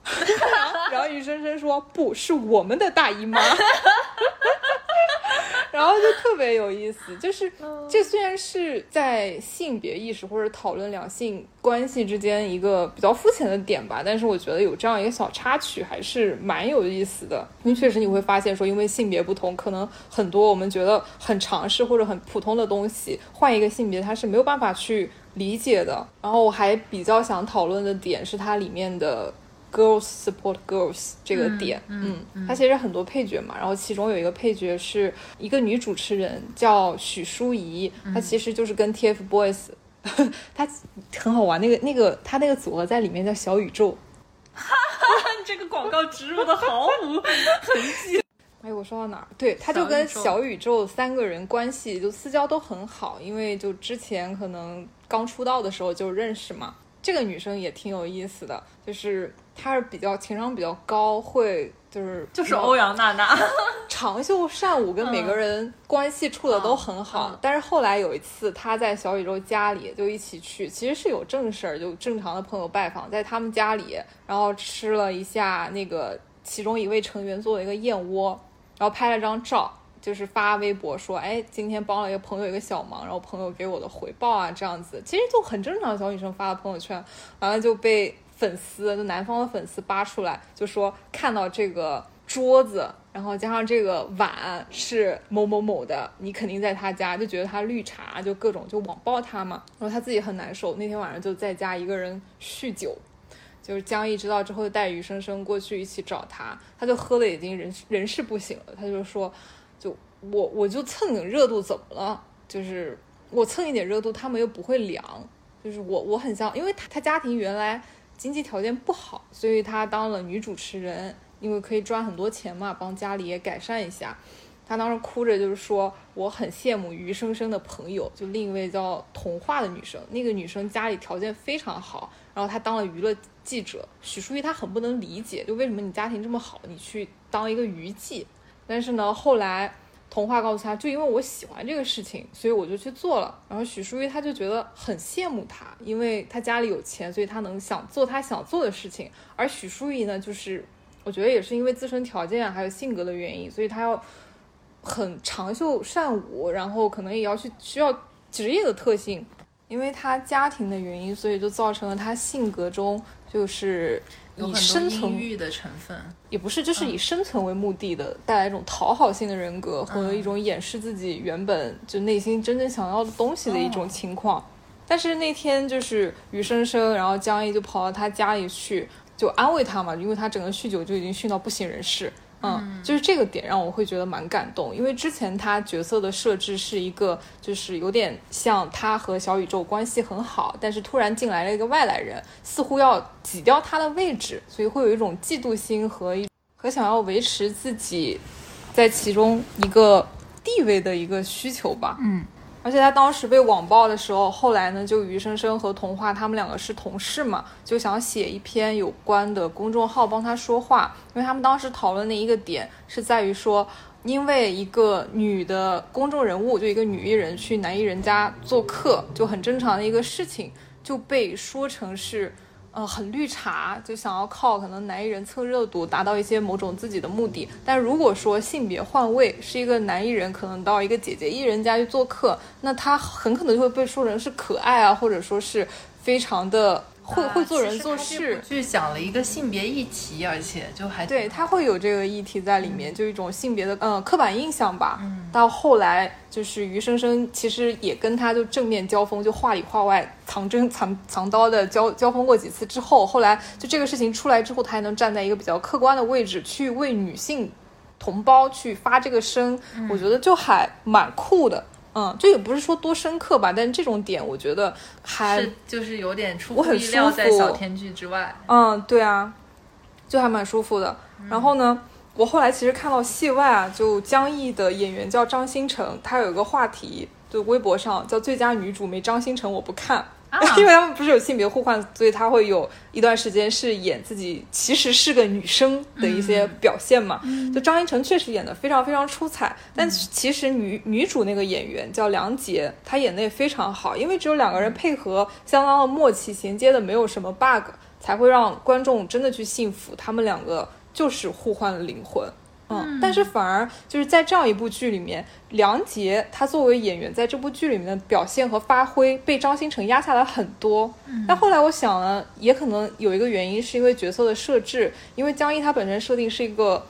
然后余生生说：“不是我们的大姨妈。” 然后就特别有意思，就是这虽然是在性别意识或者讨论两性关系之间一个比较肤浅的点吧，但是我觉得有这样一个小插曲还是蛮有意思的。因为确实你会发现说，因为性别不同，可能很多我们觉得很尝试或者很普通的东西，换一个性别它是没有办法去理解的。然后我还比较想讨论的点是它里面的。Girls support girls 这个点，嗯，它其实很多配角嘛，然后其中有一个配角是一个女主持人叫许淑怡，她其实就是跟 TFBOYS，她很好玩，那个那个她那个组合在里面叫小宇宙，哈哈，这个广告植入的毫无痕迹。哎，我说到哪儿？对，他就跟小宇宙三个人关系就私交都很好，因为就之前可能刚出道的时候就认识嘛。这个女生也挺有意思的，就是她是比较情商比较高，会就是就是欧阳娜娜，长袖善舞，跟每个人关系处的都很好。但是后来有一次，她在小宇宙家里就一起去，其实是有正事儿，就正常的朋友拜访，在他们家里，然后吃了一下那个其中一位成员做的一个燕窝，然后拍了张照。就是发微博说，哎，今天帮了一个朋友一个小忙，然后朋友给我的回报啊，这样子，其实就很正常。小女生发的朋友圈，完了就被粉丝，就南方的粉丝扒出来，就说看到这个桌子，然后加上这个碗是某某某的，你肯定在他家，就觉得他绿茶，就各种就网暴他嘛。然后他自己很难受，那天晚上就在家一个人酗酒，就是江毅知道之后，带余生生过去一起找他，他就喝的已经人人事不省了，他就说。就我我就蹭点热度怎么了？就是我蹭一点热度，他们又不会凉。就是我我很像，因为他他家庭原来经济条件不好，所以他当了女主持人，因为可以赚很多钱嘛，帮家里也改善一下。他当时哭着就是说，我很羡慕余生生的朋友，就另一位叫童话的女生，那个女生家里条件非常好，然后她当了娱乐记者。许淑怡她很不能理解，就为什么你家庭这么好，你去当一个娱记？但是呢，后来。童话告诉他，就因为我喜欢这个事情，所以我就去做了。然后许淑玉他就觉得很羡慕他，因为他家里有钱，所以他能想做他想做的事情。而许淑玉呢，就是我觉得也是因为自身条件还有性格的原因，所以他要很长袖善舞，然后可能也要去需要职业的特性，因为他家庭的原因，所以就造成了他性格中就是。以生存欲的成分也不是，就是以生存为目的的，带来一种讨好性的人格和一种掩饰自己原本就内心真正想要的东西的一种情况。但是那天就是余生生，然后江毅就跑到他家里去，就安慰他嘛，因为他整个酗酒就已经酗到不省人事。嗯，就是这个点让我会觉得蛮感动，因为之前他角色的设置是一个，就是有点像他和小宇宙关系很好，但是突然进来了一个外来人，似乎要挤掉他的位置，所以会有一种嫉妒心和一和想要维持自己在其中一个地位的一个需求吧。嗯。而且他当时被网暴的时候，后来呢，就余生生和童话他们两个是同事嘛，就想写一篇有关的公众号帮他说话，因为他们当时讨论的一个点是在于说，因为一个女的公众人物，就一个女艺人去男艺人家做客，就很正常的一个事情，就被说成是。呃，很绿茶，就想要靠可能男艺人蹭热度，达到一些某种自己的目的。但如果说性别换位，是一个男艺人可能到一个姐姐艺人家去做客，那他很可能就会被说成是可爱啊，或者说是非常的。会会做人做事，去讲了一个性别议题，而且就还对他会有这个议题在里面，就一种性别的嗯刻板印象吧。到后来就是余生生其实也跟他就正面交锋，就话里话外藏针藏藏刀的交交锋过几次之后，后来就这个事情出来之后，他还能站在一个比较客观的位置去为女性。同胞去发这个声，我觉得就还蛮酷的。嗯，这也不是说多深刻吧，但这种点我觉得还就是有点出乎意料，在小天剧之外。嗯，对啊，就还蛮舒服的。然后呢，我后来其实看到戏外啊，就江毅的演员叫张新成，他有一个话题，就微博上叫最佳女主没张新成我不看。因为他们不是有性别互换，所以他会有一段时间是演自己其实是个女生的一些表现嘛。就张一成确实演的非常非常出彩，但其实女女主那个演员叫梁洁，她演的也非常好，因为只有两个人配合相当的默契，衔接的没有什么 bug，才会让观众真的去信服他们两个就是互换了灵魂。嗯，但是反而就是在这样一部剧里面，梁洁她作为演员在这部剧里面的表现和发挥被张新成压下来很多。但后来我想呢，也可能有一个原因是因为角色的设置，因为江一他本身设定是一个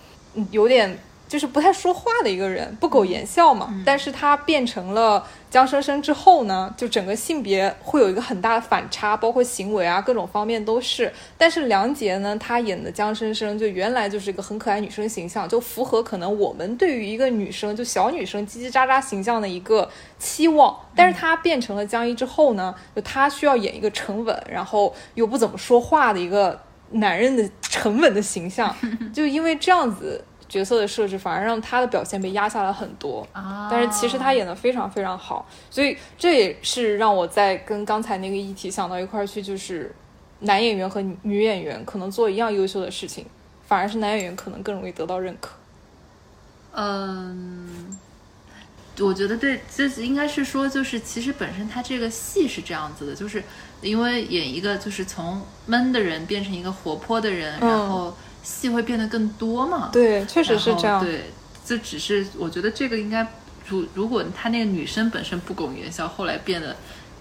有点。就是不太说话的一个人，不苟言笑嘛。但是他变成了江生生之后呢，就整个性别会有一个很大的反差，包括行为啊，各种方面都是。但是梁洁呢，她演的江生生就原来就是一个很可爱女生形象，就符合可能我们对于一个女生就小女生叽叽喳喳形象的一个期望。但是她变成了江一之后呢，就她需要演一个沉稳，然后又不怎么说话的一个男人的沉稳的形象。就因为这样子。角色的设置反而让他的表现被压下来很多，但是其实他演的非常非常好，所以这也是让我在跟刚才那个议题想到一块儿去，就是男演员和女演员可能做一样优秀的事情，反而是男演员可能更容易得到认可。嗯，我觉得对，就是应该是说，就是其实本身他这个戏是这样子的，就是因为演一个就是从闷的人变成一个活泼的人，然后。戏会变得更多嘛？对，确实是这样。对，这只是我觉得这个应该，如如果他那个女生本身不苟言笑，后来变得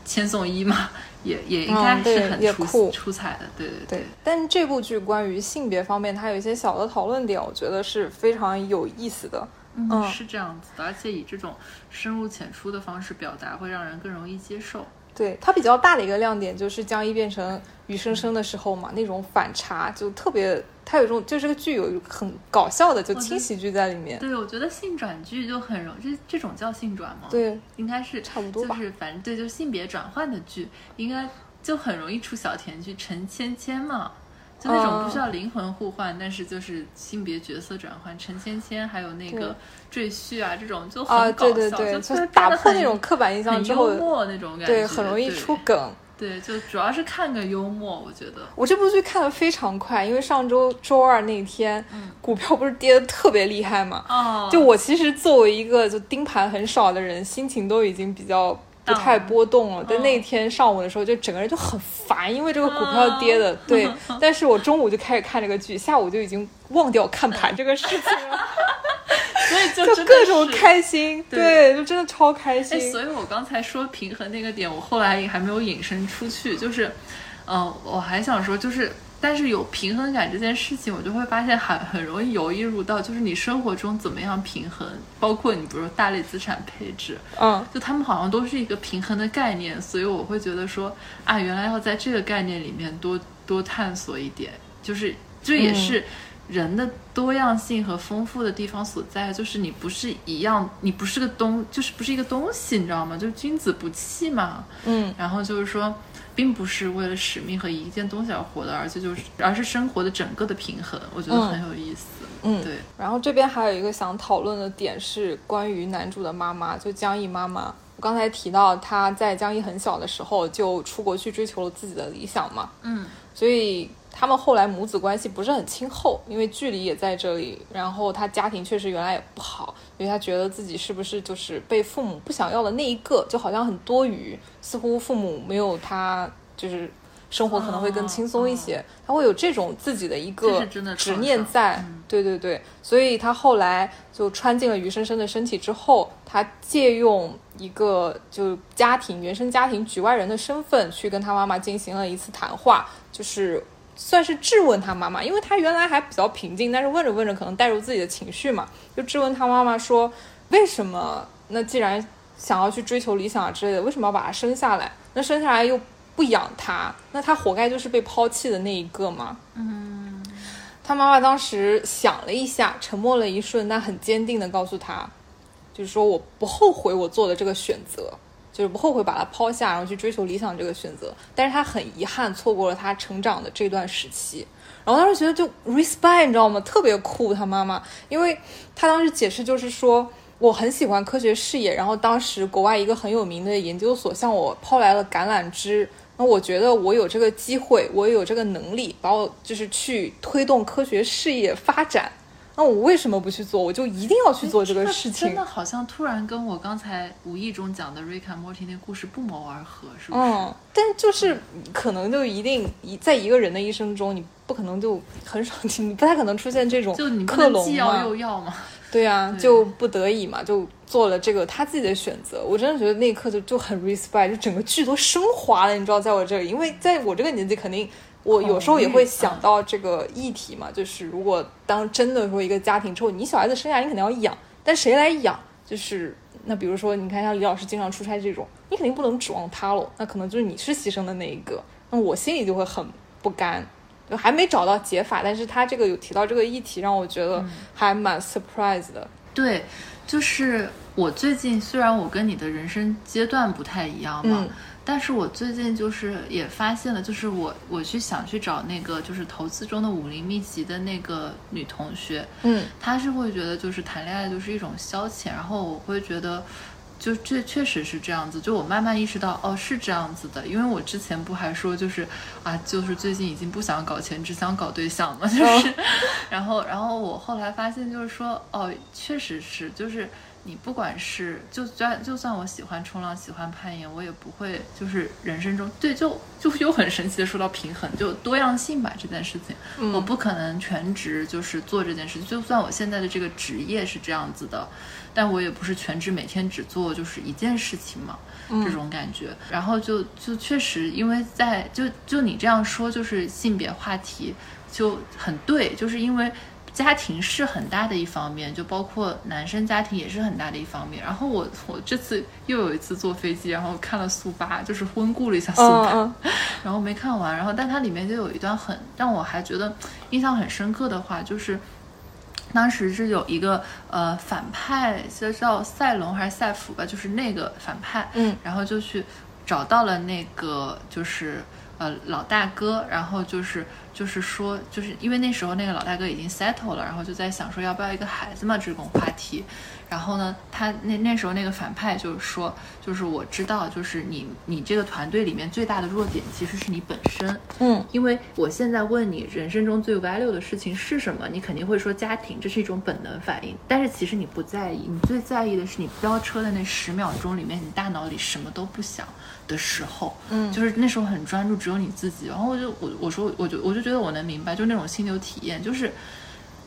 千颂伊嘛，也也应该是很出出彩的。对对对。但这部剧关于性别方面，它有一些小的讨论点，我觉得是非常有意思的。嗯，是这样子的，而且以这种深入浅出的方式表达，会让人更容易接受。对它比较大的一个亮点就是江一变成余生生的时候嘛，那种反差就特别。它有一种，就是个剧有很搞笑的，就轻喜剧在里面。对，我觉得性转剧就很容，这这种叫性转吗？对，应该是差不多吧。就是反正对，就性别转换的剧，应该就很容易出小甜剧。陈芊芊嘛，就那种不需要灵魂互换，但是就是性别角色转换。陈芊芊还有那个赘婿啊，这种就很搞笑，就打破那种刻板印象之后，幽默那种感觉，对，很容易出梗。对，就主要是看个幽默，我觉得。我这部剧看的非常快，因为上周周二那天，嗯股票不是跌的特别厉害嘛。哦。就我其实作为一个就盯盘很少的人，心情都已经比较不太波动了。但那天上午的时候，就整个人就很烦，因为这个股票跌的。对。但是我中午就开始看这个剧，下午就已经忘掉看盘这个事情了。所 以就各种开心，对，就真的超开心。所以我刚才说平衡那个点，我后来也还没有引申出去。就是，嗯，我还想说，就是，但是有平衡感这件事情，我就会发现很很容易游移入到，就是你生活中怎么样平衡，包括你比如说大类资产配置，嗯，就他们好像都是一个平衡的概念。所以我会觉得说，啊，原来要在这个概念里面多多探索一点，就是这也是。人的多样性和丰富的地方所在，就是你不是一样，你不是个东，就是不是一个东西，你知道吗？就是君子不器嘛。嗯。然后就是说，并不是为了使命和一件东西而活的，而且就是，而是生活的整个的平衡，我觉得很有意思。嗯，对。然后这边还有一个想讨论的点是关于男主的妈妈，就江毅妈妈。我刚才提到他在江毅很小的时候就出国去追求了自己的理想嘛。嗯。所以。他们后来母子关系不是很亲厚，因为距离也在这里。然后他家庭确实原来也不好，因为他觉得自己是不是就是被父母不想要的那一个，就好像很多余，似乎父母没有他就是生活可能会更轻松一些。他会有这种自己的一个执念在，对对对。所以他后来就穿进了余生生的身体之后，他借用一个就家庭原生家庭局外人的身份去跟他妈妈进行了一次谈话，就是。算是质问他妈妈，因为他原来还比较平静，但是问着问着可能带入自己的情绪嘛，就质问他妈妈说：“为什么？那既然想要去追求理想啊之类的，为什么要把他生下来？那生下来又不养他，那他活该就是被抛弃的那一个吗？”嗯，他妈妈当时想了一下，沉默了一瞬，但很坚定的告诉他，就是说我不后悔我做的这个选择，就是不后悔把他抛下，然后去追求理想这个选择。但是他很遗憾错过了他成长的这段时期。然后当时觉得就 respect，你知道吗？特别酷，他妈妈，因为他当时解释就是说，我很喜欢科学事业，然后当时国外一个很有名的研究所向我抛来了橄榄枝。那我觉得我有这个机会，我有这个能力，把我就是去推动科学事业发展。那我为什么不去做？我就一定要去做这个事情。真的好像突然跟我刚才无意中讲的瑞卡莫蒂那故事不谋而合，是不是？嗯，但就是可能就一定一在一个人的一生中，你不可能就很少，你不太可能出现这种就你克既要又要嘛。对呀，就不得已嘛，就做了这个他自己的选择。我真的觉得那一刻就就很 respect，就整个剧都升华了，你知道，在我这里，因为在我这个年纪，肯定我有时候也会想到这个议题嘛，就是如果当真的说一个家庭之后，你小孩子生下你肯定要养，但谁来养？就是那比如说，你看像李老师经常出差这种，你肯定不能指望他喽，那可能就是你是牺牲的那一个，那我心里就会很不甘。就还没找到解法，但是他这个有提到这个议题，让我觉得还蛮 surprise 的。对，就是我最近虽然我跟你的人生阶段不太一样嘛，但是我最近就是也发现了，就是我我去想去找那个就是投资中的武林秘籍的那个女同学，嗯，她是会觉得就是谈恋爱就是一种消遣，然后我会觉得。就这确实是这样子，就我慢慢意识到，哦，是这样子的，因为我之前不还说，就是啊，就是最近已经不想搞钱，只想搞对象嘛，就是，然后，然后我后来发现，就是说，哦，确实是，就是你不管是，就算就算我喜欢冲浪，喜欢攀岩，我也不会，就是人生中，对，就就又很神奇的说到平衡，就多样性吧，这件事情，我不可能全职就是做这件事情，就算我现在的这个职业是这样子的。但我也不是全职，每天只做就是一件事情嘛，这种感觉。然后就就确实，因为在就就你这样说，就是性别话题就很对，就是因为家庭是很大的一方面，就包括男生家庭也是很大的一方面。然后我我这次又有一次坐飞机，然后看了速八，就是温故了一下速八，然后没看完。然后但它里面就有一段很让我还觉得印象很深刻的话，就是。当时是有一个呃反派，叫叫赛隆还是赛弗吧，就是那个反派，嗯，然后就去找到了那个就是呃老大哥，然后就是就是说，就是因为那时候那个老大哥已经 settle 了，然后就在想说要不要一个孩子嘛这种话题。然后呢，他那那时候那个反派就是说，就是我知道，就是你你这个团队里面最大的弱点其实是你本身，嗯，因为我现在问你人生中最 value 的事情是什么，你肯定会说家庭，这是一种本能反应。但是其实你不在意，你最在意的是你飙车的那十秒钟里面，你大脑里什么都不想的时候，嗯，就是那时候很专注，只有你自己。然后我就我我说我就我就觉得我能明白，就那种心流体验，就是。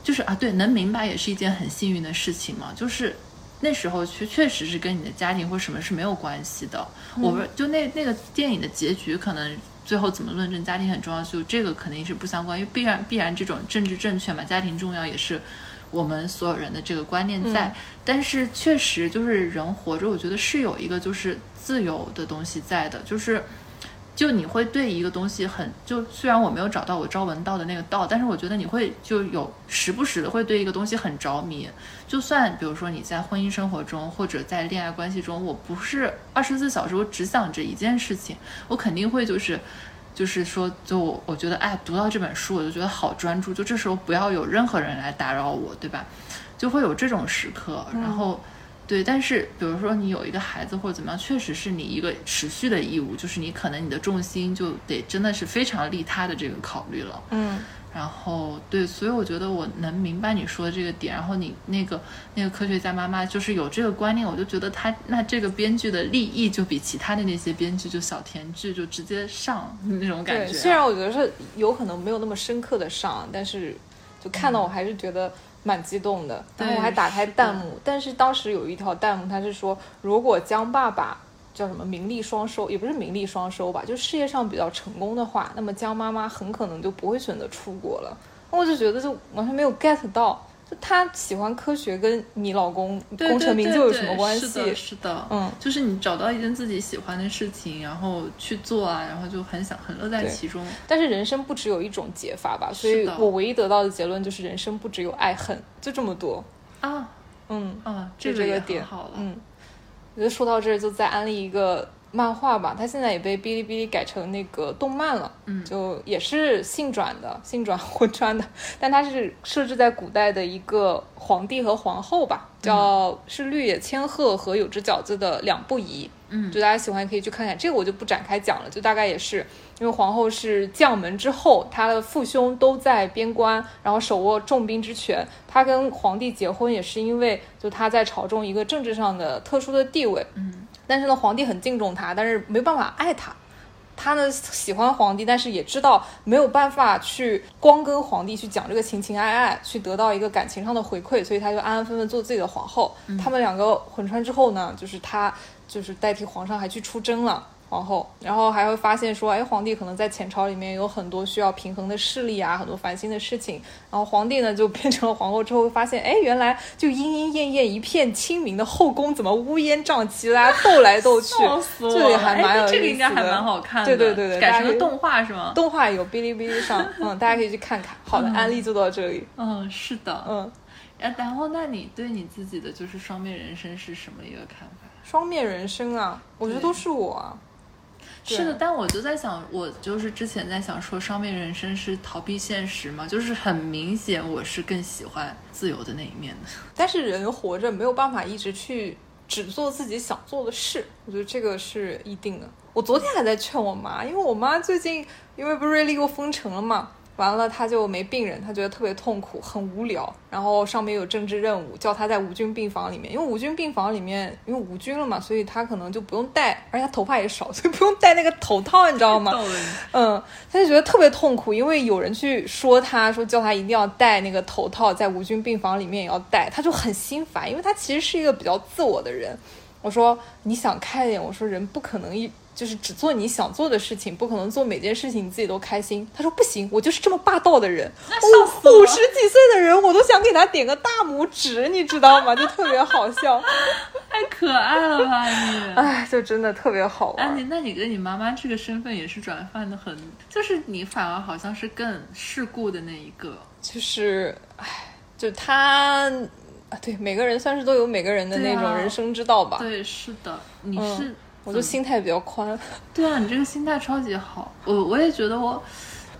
就是啊，对，能明白也是一件很幸运的事情嘛。就是那时候确确实是跟你的家庭或什么是没有关系的。我们就那那个电影的结局，可能最后怎么论证家庭很重要，就这个肯定是不相关，因为必然必然这种政治正确嘛，家庭重要也是我们所有人的这个观念在。但是确实就是人活着，我觉得是有一个就是自由的东西在的，就是。就你会对一个东西很就，虽然我没有找到我朝闻道的那个道，但是我觉得你会就有时不时的会对一个东西很着迷。就算比如说你在婚姻生活中或者在恋爱关系中，我不是二十四小时我只想着一件事情，我肯定会就是就是说，就我我觉得哎，读到这本书我就觉得好专注，就这时候不要有任何人来打扰我，对吧？就会有这种时刻，然后。对，但是比如说你有一个孩子或者怎么样，确实是你一个持续的义务，就是你可能你的重心就得真的是非常利他的这个考虑了。嗯，然后对，所以我觉得我能明白你说的这个点。然后你那个那个科学家妈妈就是有这个观念，我就觉得他那这个编剧的立意就比其他的那些编剧就小甜剧就直接上 那种感觉。虽然我觉得是有可能没有那么深刻的上，但是就看到我还是觉得。蛮激动的，然后我还打开弹幕，但是当时有一条弹幕，他是说，如果江爸爸叫什么名利双收，也不是名利双收吧，就事业上比较成功的话，那么江妈妈很可能就不会选择出国了。我就觉得就完全没有 get 到，他喜欢科学，跟你老公功成名就有什么关系？是的，是的，嗯，就是你找到一件自己喜欢的事情，然后去做啊，然后就很想很乐在其中。但是人生不只有一种解法吧？所以我唯一得到的结论就是人生不只有爱恨，就这么多啊。嗯啊，就这个点好了。嗯，我觉得说到这儿，就再安利一个。漫画吧，它现在也被哔哩哔哩改成那个动漫了，嗯，就也是性转的，性转 混穿的，但它是设置在古代的一个皇帝和皇后吧，叫是绿野千鹤和有只饺子的两不疑，嗯，就大家喜欢可以去看看，这个我就不展开讲了，就大概也是因为皇后是将门之后，她的父兄都在边关，然后手握重兵之权，她跟皇帝结婚也是因为就她在朝中一个政治上的特殊的地位，嗯。但是呢，皇帝很敬重她，但是没办法爱她。她呢喜欢皇帝，但是也知道没有办法去光跟皇帝去讲这个情情爱爱，去得到一个感情上的回馈，所以她就安安分分做自己的皇后。他们两个混穿之后呢，就是她就是代替皇上还去出征了。皇后，然后还会发现说，哎，皇帝可能在前朝里面有很多需要平衡的势力啊，很多烦心的事情。然后皇帝呢就变成了皇后之后，发现，哎，原来就莺莺燕燕一片清明的后宫，怎么乌烟瘴气，大家斗来斗去，这个还蛮有意思的。这个应该还蛮好看的。对对对对，改成了动画是吗？动画有哔哩哔哩上，嗯，大家可以去看看。好的，安利就到这里。嗯，是的，嗯。然后，那你对你自己的就是双面人生是什么一个看法？双面人生啊，我觉得都是我啊。是的，但我就在想，我就是之前在想说，双面人生是逃避现实吗？就是很明显，我是更喜欢自由的那一面的。但是人活着没有办法一直去只做自己想做的事，我觉得这个是一定的。我昨天还在劝我妈，因为我妈最近因为不是瑞丽又封城了嘛。完了，他就没病人，他觉得特别痛苦，很无聊。然后上面有政治任务，叫他在无菌病房里面，因为无菌病房里面因为无菌了嘛，所以他可能就不用戴，而且他头发也少，所以不用戴那个头套，你知道吗？嗯，他就觉得特别痛苦，因为有人去说他说叫他一定要戴那个头套，在无菌病房里面也要戴，他就很心烦，因为他其实是一个比较自我的人。我说你想开点，我说人不可能一。就是只做你想做的事情，不可能做每件事情你自己都开心。他说不行，我就是这么霸道的人。五十几岁的人，我都想给他点个大拇指，你知道吗？就特别好笑，太可爱了吧你！哎，就真的特别好玩。哎，你那你跟你妈妈这个身份也是转换的很，就是你反而好像是更世故的那一个。就是哎，就他啊，对每个人算是都有每个人的那种人生之道吧。对，是的，你是。我就心态比较宽，对啊，你这个心态超级好。我我也觉得我，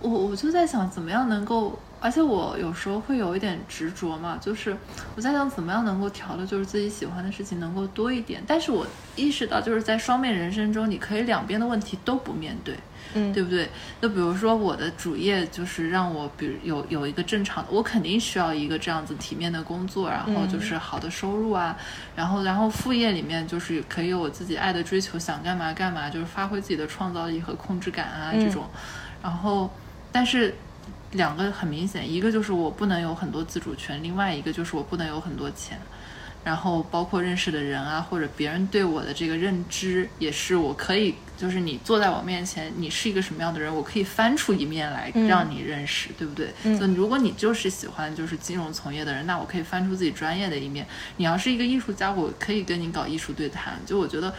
我我就在想怎么样能够，而且我有时候会有一点执着嘛，就是我在想怎么样能够调的，就是自己喜欢的事情能够多一点。但是我意识到，就是在双面人生中，你可以两边的问题都不面对。嗯，对不对？那比如说我的主业就是让我，比如有有一个正常的，我肯定需要一个这样子体面的工作，然后就是好的收入啊，然后然后副业里面就是可以有我自己爱的追求，想干嘛干嘛，就是发挥自己的创造力和控制感啊这种。然后，但是两个很明显，一个就是我不能有很多自主权，另外一个就是我不能有很多钱。然后包括认识的人啊，或者别人对我的这个认知，也是我可以，就是你坐在我面前，你是一个什么样的人，我可以翻出一面来让你认识，对不对？就如果你就是喜欢就是金融从业的人，那我可以翻出自己专业的一面。你要是一个艺术家，我可以跟你搞艺术对谈。就我觉得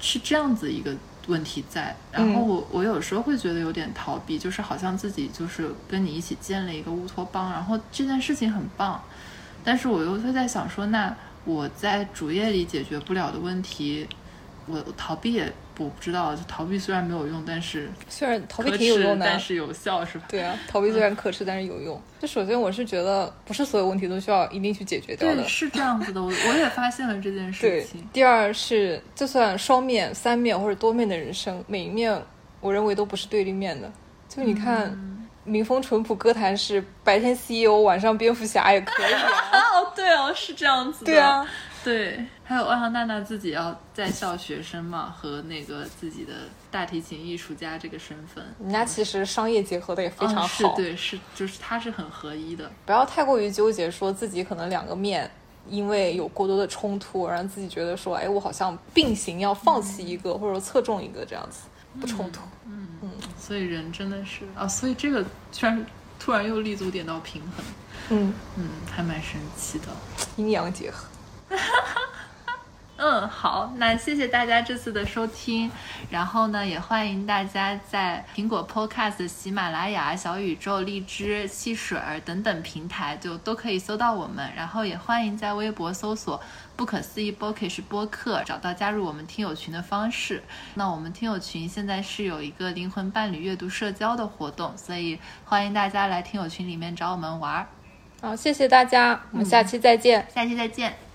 是这样子一个问题在。然后我我有时候会觉得有点逃避，就是好像自己就是跟你一起建了一个乌托邦，然后这件事情很棒。但是我又会在想说，那我在主业里解决不了的问题，我逃避也我不知道。就逃避虽然没有用，但是虽然逃避挺有用的，但是有效是吧？对啊，逃避虽然可耻，但是有用。就首先我是觉得，不是所有问题都需要一定去解决掉的。是这样子的，我我也发现了这件事情。第二是，就算双面、三面或者多面的人生，每一面我认为都不是对立面的。就你看。民风淳朴，歌坛是白天 CEO，晚上蝙蝠侠也可以啊。哦，对哦，是这样子的。对啊，对。还有欧阳娜娜自己要在校学生嘛，和那个自己的大提琴艺术家这个身份，人家其实商业结合的也非常好。是，对，是，就是他是很合一的。不要太过于纠结，说自己可能两个面，因为有过多的冲突，让自己觉得说，哎，我好像并行，要放弃一个，或者说侧重一个这样子，不冲突。嗯嗯，所以人真的是啊，所以这个居然突然又立足点到平衡。嗯嗯，还蛮神奇的，阴阳结合。嗯，好，那谢谢大家这次的收听，然后呢，也欢迎大家在苹果 Podcast、喜马拉雅、小宇宙、荔枝、汽水儿等等平台就都可以搜到我们，然后也欢迎在微博搜索“不可思议 Bookish 播客”，找到加入我们听友群的方式。那我们听友群现在是有一个灵魂伴侣阅读社交的活动，所以欢迎大家来听友群里面找我们玩儿。好，谢谢大家，我们下期再见，下期再见。